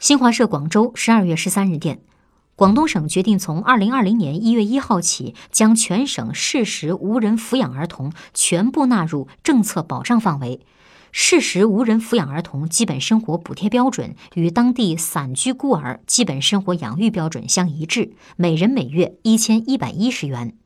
新华社广州十二月十三日电广东省决定从二零二零年一月一号起将全省适时无人抚养儿童全部纳入政策保障范围。适时无人抚养儿童基本生活补贴标准与当地散居孤儿基本生活养育标准相一致每人每月一千一百一十元。